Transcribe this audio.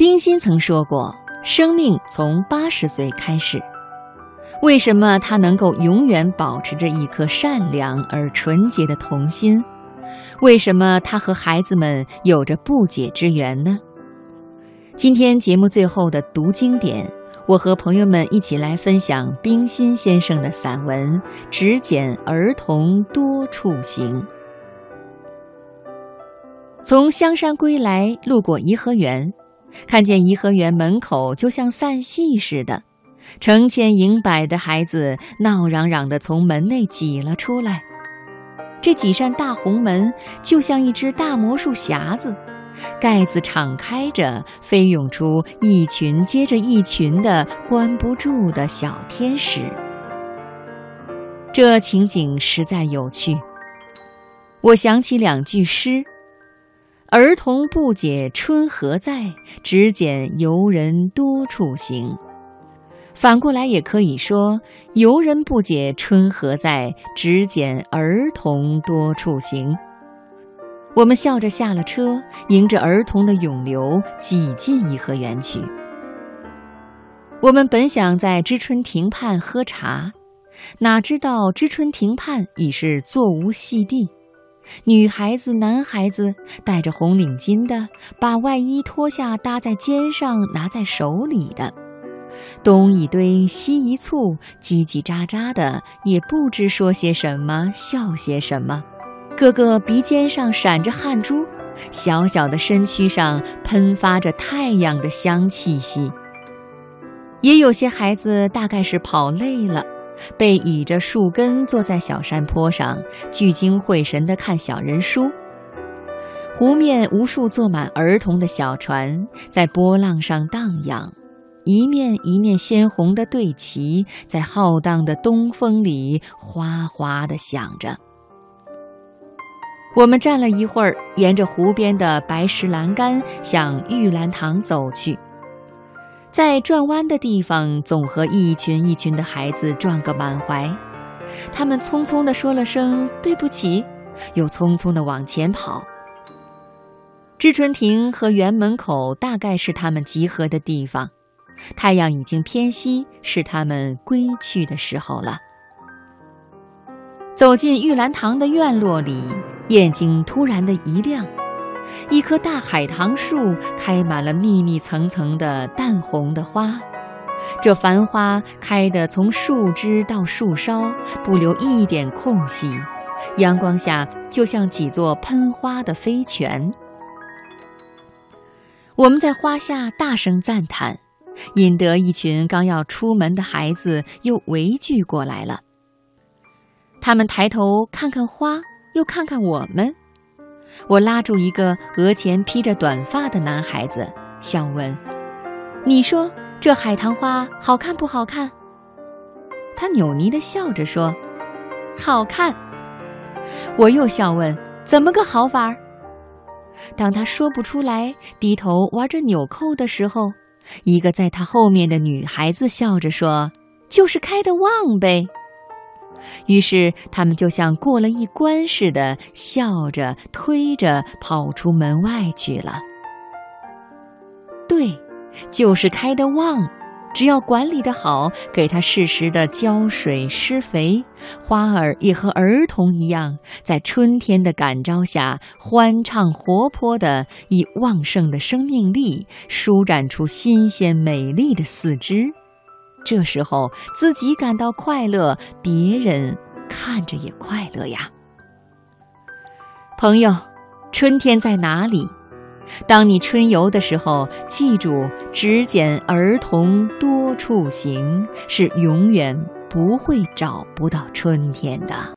冰心曾说过：“生命从八十岁开始。”为什么他能够永远保持着一颗善良而纯洁的童心？为什么他和孩子们有着不解之缘呢？今天节目最后的读经典，我和朋友们一起来分享冰心先生的散文《只拣儿童多处行》。从香山归来，路过颐和园，看见颐和园门口就像散戏似的，成千营百的孩子闹嚷嚷地从门内挤了出来。这几扇大红门就像一只大魔术匣子，盖子敞开着，飞涌出一群接着一群的关不住的小天使。这情景实在有趣。我想起两句诗。儿童不解春何在，只拣游人多处行。反过来也可以说：游人不解春何在，只拣儿童多处行。我们笑着下了车，迎着儿童的涌流，挤进颐和园去。我们本想在知春亭畔喝茶，哪知道知春亭畔已是座无戏地。女孩子、男孩子戴着红领巾的，把外衣脱下搭在肩上，拿在手里的，东一堆西一簇，叽叽喳喳的，也不知说些什么，笑些什么。个个鼻尖上闪着汗珠，小小的身躯上喷发着太阳的香气息。也有些孩子大概是跑累了。被倚着树根坐在小山坡上，聚精会神地看小人书。湖面无数坐满儿童的小船在波浪上荡漾，一面一面鲜红的队旗在浩荡的东风里哗哗地响着。我们站了一会儿，沿着湖边的白石栏杆向玉兰堂走去。在转弯的地方，总和一群一群的孩子撞个满怀。他们匆匆地说了声“对不起”，又匆匆地往前跑。知春亭和园门口大概是他们集合的地方。太阳已经偏西，是他们归去的时候了。走进玉兰堂的院落里，眼睛突然的一亮。一棵大海棠树开满了密密层层的淡红的花，这繁花开得从树枝到树梢不留一点空隙，阳光下就像几座喷花的飞泉。我们在花下大声赞叹，引得一群刚要出门的孩子又围聚过来了。他们抬头看看花，又看看我们。我拉住一个额前披着短发的男孩子，笑问：“你说这海棠花好看不好看？”他扭捏地笑着说：“好看。”我又笑问：“怎么个好法儿？”当他说不出来，低头玩着纽扣的时候，一个在他后面的女孩子笑着说：“就是开的旺呗。”于是他们就像过了一关似的，笑着推着跑出门外去了。对，就是开的旺，只要管理的好，给它适时的浇水施肥，花儿也和儿童一样，在春天的感召下，欢畅活泼的，以旺盛的生命力舒展出新鲜美丽的四肢。这时候自己感到快乐，别人看着也快乐呀。朋友，春天在哪里？当你春游的时候，记住只拣儿童多处行，是永远不会找不到春天的。